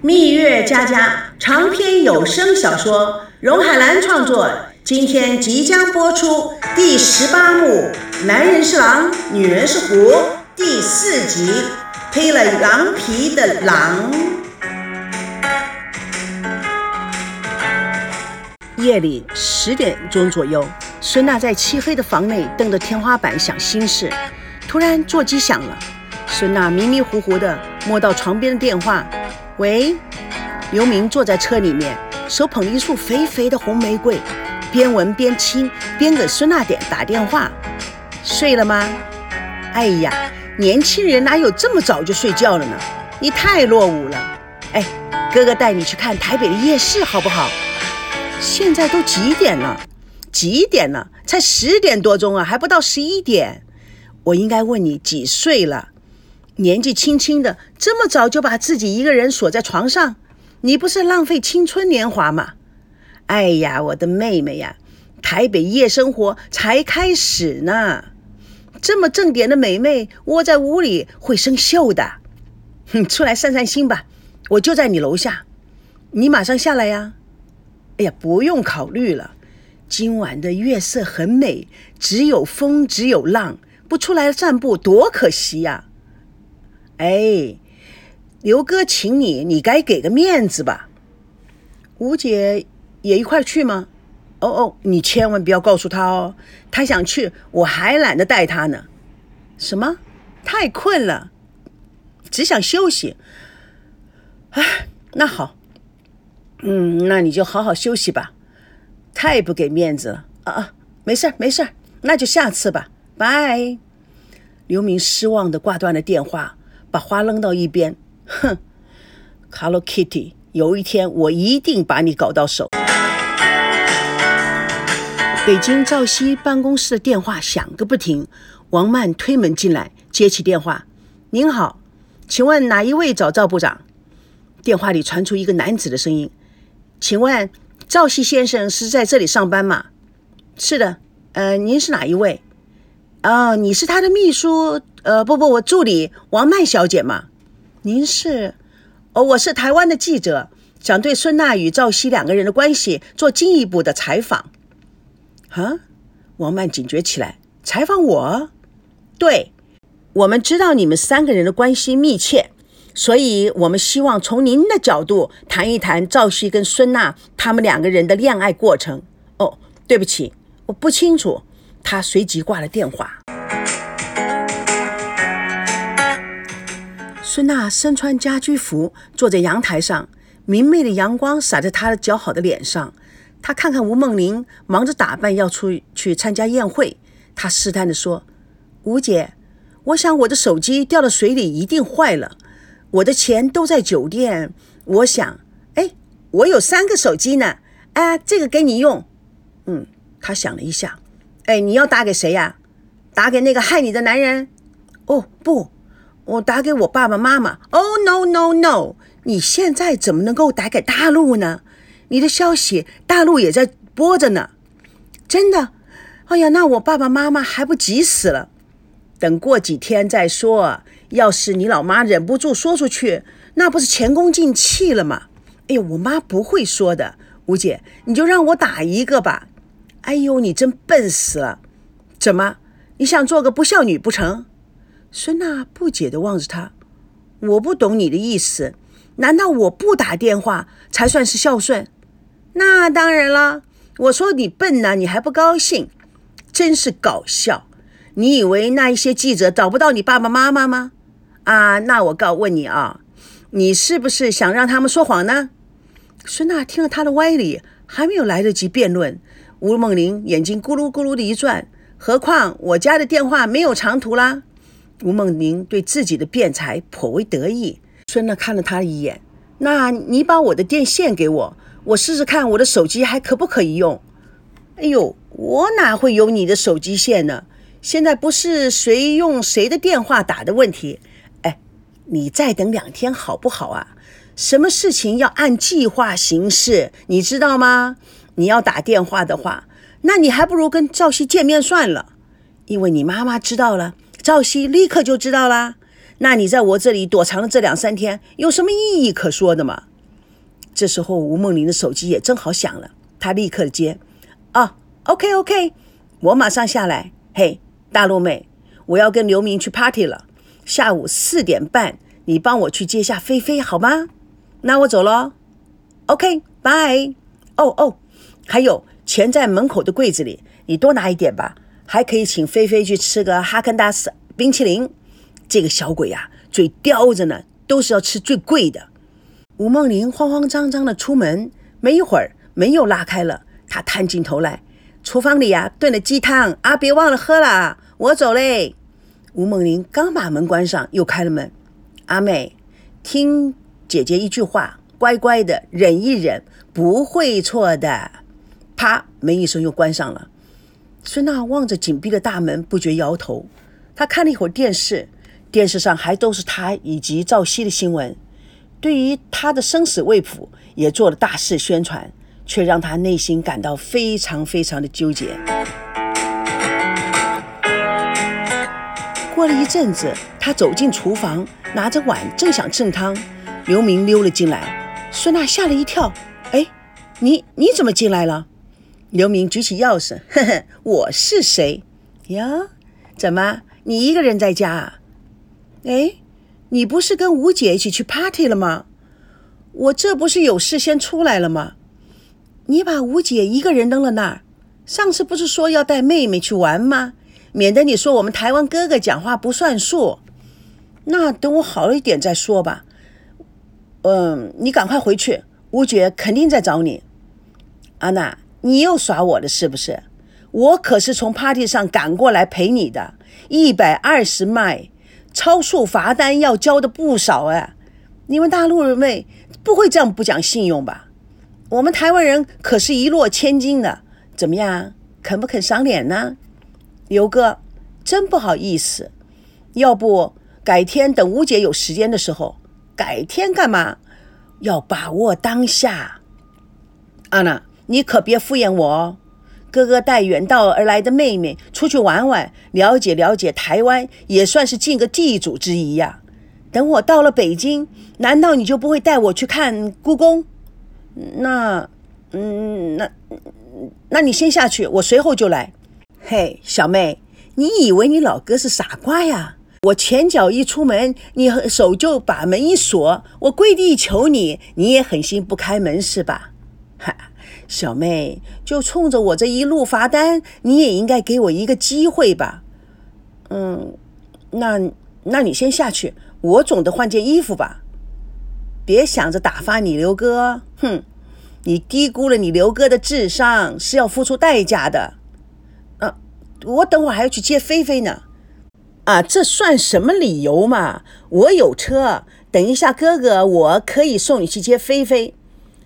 蜜月佳佳长篇有声小说，荣海兰创作，今天即将播出第十八幕《男人是狼，女人是狐》第四集，披了狼皮的狼。夜里十点钟左右，孙娜在漆黑的房内瞪着天花板想心事，突然座机响了，孙娜迷迷糊糊的摸到床边的电话。喂，刘明坐在车里面，手捧一束肥肥的红玫瑰，边闻边亲，边给孙娜点打电话。睡了吗？哎呀，年轻人哪有这么早就睡觉了呢？你太落伍了。哎，哥哥带你去看台北的夜市好不好？现在都几点了？几点了？才十点多钟啊，还不到十一点。我应该问你几岁了？年纪轻轻的，这么早就把自己一个人锁在床上，你不是浪费青春年华吗？哎呀，我的妹妹呀，台北夜生活才开始呢，这么正点的美眉窝在屋里会生锈的。哼，出来散散心吧，我就在你楼下，你马上下来呀。哎呀，不用考虑了，今晚的月色很美，只有风，只有浪，不出来散步多可惜呀。哎，刘哥请你，你该给个面子吧。吴姐也一块去吗？哦哦，你千万不要告诉他哦，他想去，我还懒得带他呢。什么？太困了，只想休息。哎，那好，嗯，那你就好好休息吧。太不给面子了啊啊！没事儿没事儿，那就下次吧。拜。刘明失望的挂断了电话。把花扔到一边，哼，Hello Kitty，有一天我一定把你搞到手。北京赵熙办公室的电话响个不停，王曼推门进来，接起电话：“您好，请问哪一位找赵部长？”电话里传出一个男子的声音：“请问赵熙先生是在这里上班吗？”“是的。”“呃，您是哪一位？”“哦，你是他的秘书。”呃，不不，我助理王曼小姐嘛，您是？哦，我是台湾的记者，想对孙娜与赵熙两个人的关系做进一步的采访。啊，王曼警觉起来，采访我？对，我们知道你们三个人的关系密切，所以我们希望从您的角度谈一谈赵熙跟孙娜他们两个人的恋爱过程。哦，对不起，我不清楚。他随即挂了电话。孙娜身穿家居服，坐在阳台上，明媚的阳光洒在她的姣好的脸上。她看看吴梦玲忙着打扮，要出去参加宴会。她试探地说：“吴姐，我想我的手机掉到水里，一定坏了。我的钱都在酒店，我想，哎，我有三个手机呢。哎，这个给你用。嗯。”她想了一下，哎，你要打给谁呀？打给那个害你的男人？哦，不。我打给我爸爸妈妈。Oh no no no！你现在怎么能够打给大陆呢？你的消息大陆也在播着呢。真的？哎呀，那我爸爸妈妈还不急死了。等过几天再说。要是你老妈忍不住说出去，那不是前功尽弃了吗？哎呦，我妈不会说的。吴姐，你就让我打一个吧。哎呦，你真笨死了。怎么？你想做个不孝女不成？孙娜不解地望着他，我不懂你的意思，难道我不打电话才算是孝顺？那当然了，我说你笨呢，你还不高兴？真是搞笑！你以为那一些记者找不到你爸爸妈妈吗？啊，那我告问你啊，你是不是想让他们说谎呢？孙娜听了他的歪理，还没有来得及辩论，吴梦玲眼睛咕噜咕噜的一转，何况我家的电话没有长途啦。吴梦玲对自己的辩才颇为得意。孙娜看了他一眼：“那你把我的电线给我，我试试看我的手机还可不可以用。”“哎呦，我哪会有你的手机线呢？现在不是谁用谁的电话打的问题。哎，你再等两天好不好啊？什么事情要按计划行事，你知道吗？你要打电话的话，那你还不如跟赵熙见面算了，因为你妈妈知道了。”赵熙立刻就知道啦，那你在我这里躲藏了这两三天，有什么意义可说的吗？这时候，吴梦玲的手机也正好响了，她立刻接：“啊，OK OK，我马上下来。嘿，大陆妹，我要跟刘明去 party 了，下午四点半，你帮我去接下菲菲好吗？那我走喽。OK，拜。哦哦，还有钱在门口的柜子里，你多拿一点吧。还可以请菲菲去吃个哈根达斯冰淇淋。这个小鬼呀，嘴叼着呢，都是要吃最贵的。”吴梦玲慌慌张张的出门，没一会儿门又拉开了，她探进头来，厨房里呀炖了鸡汤啊，别忘了喝了，我走嘞。吴梦玲刚把门关上，又开了门。阿妹，听姐姐一句话，乖乖的忍一忍，不会错的。啪，门一声又关上了。孙娜望着紧闭的大门，不觉摇头。她看了一会儿电视，电视上还都是她以及赵熙的新闻。对于他的生死未卜，也做了大肆宣传，却让他内心感到非常非常的纠结。过了一阵子，他走进厨房，拿着碗正想盛汤，刘明溜了进来，孙娜吓了一跳：“哎，你你怎么进来了？”刘明举起钥匙：“呵呵，我是谁？呀？怎么你一个人在家啊？哎？”你不是跟吴姐一起去 party 了吗？我这不是有事先出来了吗？你把吴姐一个人扔了那儿，上次不是说要带妹妹去玩吗？免得你说我们台湾哥哥讲话不算数。那等我好一点再说吧。嗯，你赶快回去，吴姐肯定在找你。安娜，你又耍我了是不是？我可是从 party 上赶过来陪你的，一百二十迈。超速罚单要交的不少哎，你们大陆人们不会这样不讲信用吧？我们台湾人可是一落千金的，怎么样？肯不肯赏脸呢？刘哥，真不好意思，要不改天等吴姐有时间的时候，改天干嘛？要把握当下。安娜，你可别敷衍我哦。哥哥带远道而来的妹妹出去玩玩，了解了解台湾，也算是尽个地主之谊呀。等我到了北京，难道你就不会带我去看故宫？那，嗯，那，那你先下去，我随后就来。嘿，小妹，你以为你老哥是傻瓜呀？我前脚一出门，你手就把门一锁，我跪地求你，你也狠心不开门是吧？小妹，就冲着我这一路罚单，你也应该给我一个机会吧？嗯，那那你先下去，我总得换件衣服吧？别想着打发你刘哥，哼，你低估了你刘哥的智商，是要付出代价的。啊，我等会还要去接菲菲呢。啊，这算什么理由嘛？我有车，等一下哥哥我可以送你去接菲菲。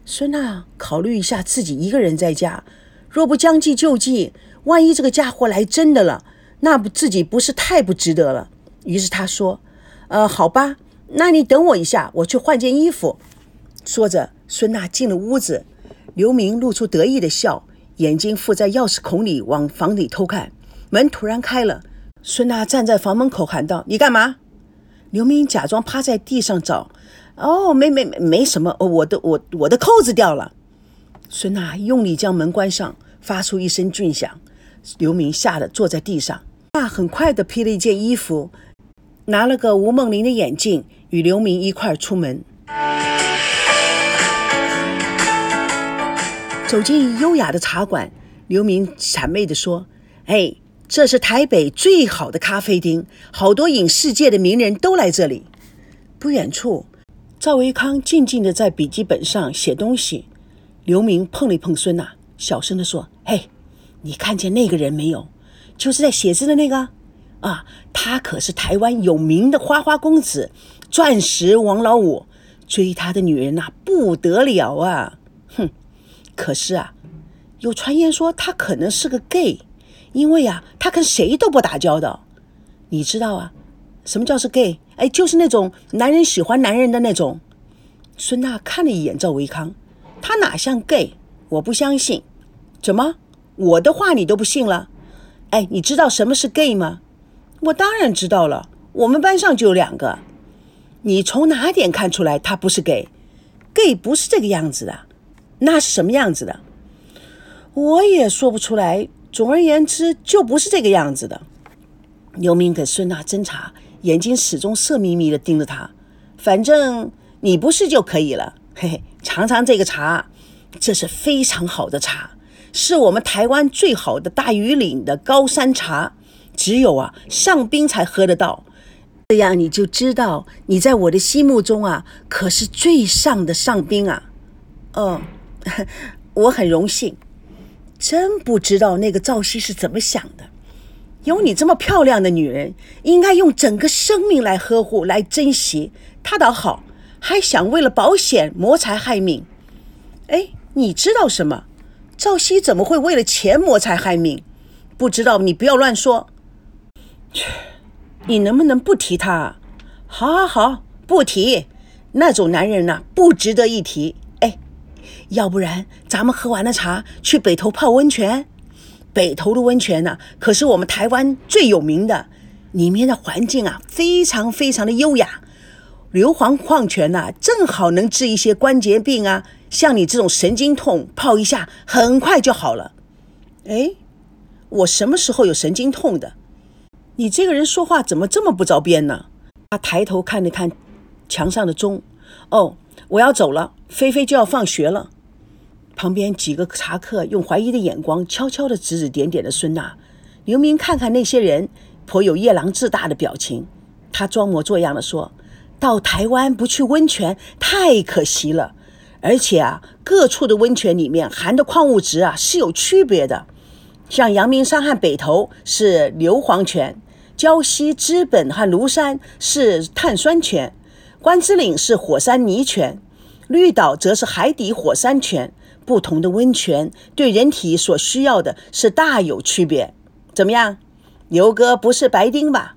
孙娜考虑一下，自己一个人在家，若不将计就计，万一这个家伙来真的了，那不自己不是太不值得了。于是她说：“呃，好吧，那你等我一下，我去换件衣服。”说着，孙娜进了屋子。刘明露出得意的笑，眼睛附在钥匙孔里往房里偷看。门突然开了，孙娜站在房门口喊道：“你干嘛？”刘明假装趴在地上找。哦，没没没没什么，我的我我的扣子掉了。孙娜用力将门关上，发出一声巨响。刘明吓得坐在地上。那很快的披了一件衣服，拿了个吴梦玲的眼镜，与刘明一块出门。走进优雅的茶馆，刘明谄媚地说：“哎，这是台北最好的咖啡厅，好多影视界的名人都来这里。”不远处。赵维康静静地在笔记本上写东西，刘明碰了碰孙娜，小声地说：“嘿，你看见那个人没有？就是在写字的那个啊，他可是台湾有名的花花公子，钻石王老五，追他的女人呐不得了啊！哼，可是啊，有传言说他可能是个 gay，因为啊，他跟谁都不打交道，你知道啊？”什么叫是 gay？哎，就是那种男人喜欢男人的那种。孙娜看了一眼赵维康，他哪像 gay？我不相信。怎么？我的话你都不信了？哎，你知道什么是 gay 吗？我当然知道了。我们班上就有两个。你从哪点看出来他不是 gay？gay 不是这个样子的，那是什么样子的？我也说不出来。总而言之，就不是这个样子的。刘明给孙娜斟茶，眼睛始终色眯眯的盯着他。反正你不是就可以了。嘿嘿，尝尝这个茶，这是非常好的茶，是我们台湾最好的大禹岭的高山茶，只有啊上宾才喝得到。这样你就知道，你在我的心目中啊，可是最上的上宾啊。哦，我很荣幸。真不知道那个赵熙是怎么想的。有你这么漂亮的女人，应该用整个生命来呵护、来珍惜。他倒好，还想为了保险谋财害命。哎，你知道什么？赵熙怎么会为了钱谋财害命？不知道你不要乱说。切，你能不能不提他？好，好，好，不提。那种男人呐，不值得一提。哎要不然，咱们喝完了茶，去北头泡温泉。北头的温泉呢，可是我们台湾最有名的，里面的环境啊，非常非常的优雅。硫磺矿泉呐，正好能治一些关节病啊，像你这种神经痛，泡一下很快就好了。哎，我什么时候有神经痛的？你这个人说话怎么这么不着边呢？他抬头看了看墙上的钟，哦，我要走了，菲菲就要放学了。旁边几个茶客用怀疑的眼光悄悄地指指点点的孙娜。刘明看看那些人，颇有夜郎自大的表情。他装模作样的说：“到台湾不去温泉太可惜了，而且啊，各处的温泉里面含的矿物质啊是有区别的。像阳明山和北投是硫磺泉，礁溪、知本和庐山是碳酸泉，关子岭是火山泥泉，绿岛则是海底火山泉。”不同的温泉对人体所需要的是大有区别。怎么样，牛哥不是白丁吧？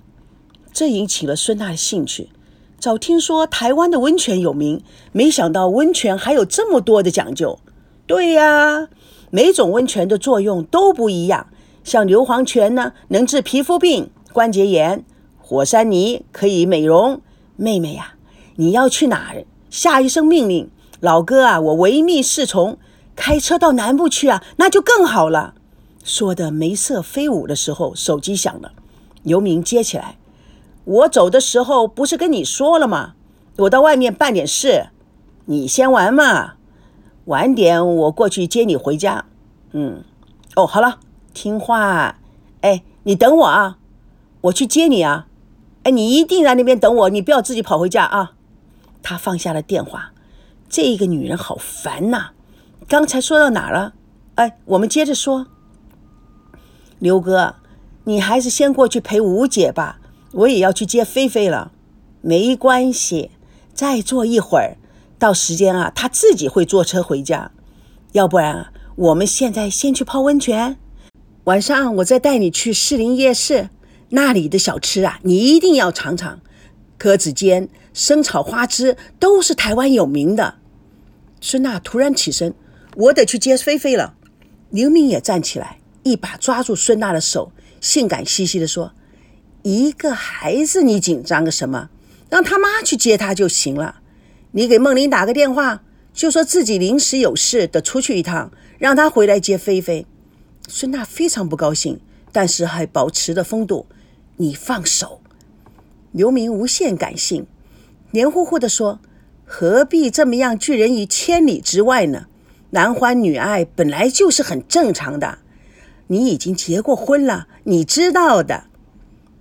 这引起了孙娜的兴趣。早听说台湾的温泉有名，没想到温泉还有这么多的讲究。对呀，每种温泉的作用都不一样。像硫磺泉呢，能治皮肤病、关节炎；火山泥可以美容。妹妹呀，你要去哪儿？下一声命令，老哥啊，我唯命是从。开车到南部去啊，那就更好了。说的眉色飞舞的时候，手机响了，刘明接起来。我走的时候不是跟你说了吗？我到外面办点事，你先玩嘛。晚点我过去接你回家。嗯，哦，好了，听话。哎，你等我啊，我去接你啊。哎，你一定在那边等我，你不要自己跑回家啊。他放下了电话。这个女人好烦呐。刚才说到哪了？哎，我们接着说。刘哥，你还是先过去陪吴姐吧，我也要去接菲菲了。没关系，再坐一会儿，到时间啊，她自己会坐车回家。要不然，我们现在先去泡温泉，晚上我再带你去士林夜市，那里的小吃啊，你一定要尝尝。鸽子煎、生炒花枝都是台湾有名的。孙娜突然起身。我得去接菲菲了。刘明也站起来，一把抓住孙娜的手，性感兮兮地说：“一个孩子，你紧张个什么？让他妈去接他就行了。你给梦玲打个电话，就说自己临时有事得出去一趟，让他回来接菲菲。”孙娜非常不高兴，但是还保持着风度：“你放手。”刘明无限感性，黏糊糊地说：“何必这么样拒人于千里之外呢？”男欢女爱本来就是很正常的，你已经结过婚了，你知道的。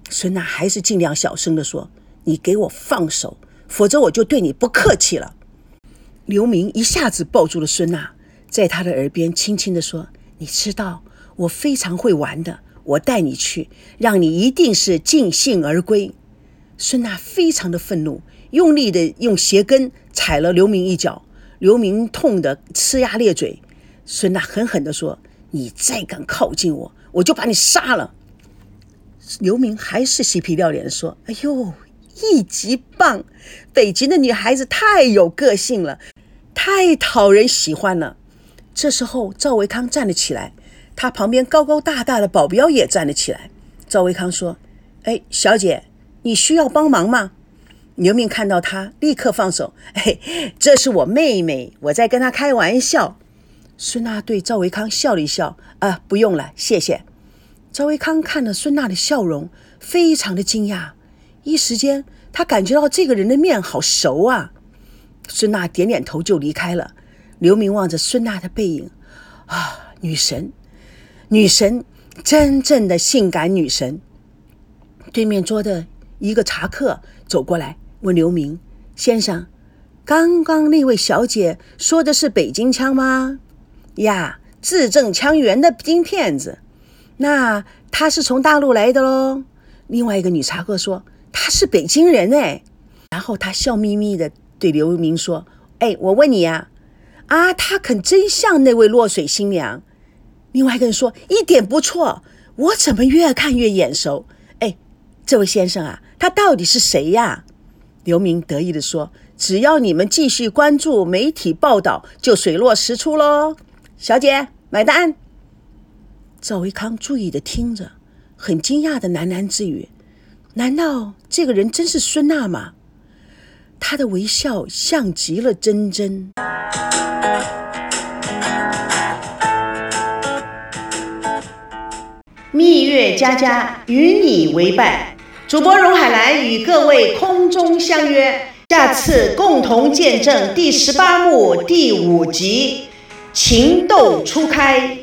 孙娜还是尽量小声的说：“你给我放手，否则我就对你不客气了。”刘明一下子抱住了孙娜，在她的耳边轻轻的说：“你知道我非常会玩的，我带你去，让你一定是尽兴而归。”孙娜非常的愤怒，用力的用鞋跟踩了刘明一脚。刘明痛得呲牙咧嘴，孙娜狠狠地说：“你再敢靠近我，我就把你杀了。”刘明还是嬉皮笑脸地说：“哎呦，一级棒！北京的女孩子太有个性了，太讨人喜欢了。”这时候，赵维康站了起来，他旁边高高大大的保镖也站了起来。赵维康说：“哎，小姐，你需要帮忙吗？”刘明看到他，立刻放手。嘿，这是我妹妹，我在跟她开玩笑。孙娜对赵维康笑了一笑：“啊，不用了，谢谢。”赵维康看了孙娜的笑容，非常的惊讶，一时间他感觉到这个人的面好熟啊。孙娜点点头就离开了。刘明望着孙娜的背影，啊，女神，女神，真正的性感女神。对面桌的一个茶客走过来。问刘明先生：“刚刚那位小姐说的是北京腔吗？”呀，字正腔圆的京片子。那她是从大陆来的喽？另外一个女茶客说：“她是北京人哎。”然后她笑眯眯的对刘明说：“哎，我问你呀，啊，她可真像那位落水新娘。”另外一个人说：“一点不错，我怎么越看越眼熟？哎，这位先生啊，他到底是谁呀？”刘明得意地说：“只要你们继续关注媒体报道，就水落石出喽。”小姐，买单。赵维康注意地听着，很惊讶的喃喃自语：“难道这个人真是孙娜吗？”她的微笑像极了真真。蜜月佳佳与你为伴。主播荣海兰与各位空中相约，下次共同见证第十八幕第五集情窦初开。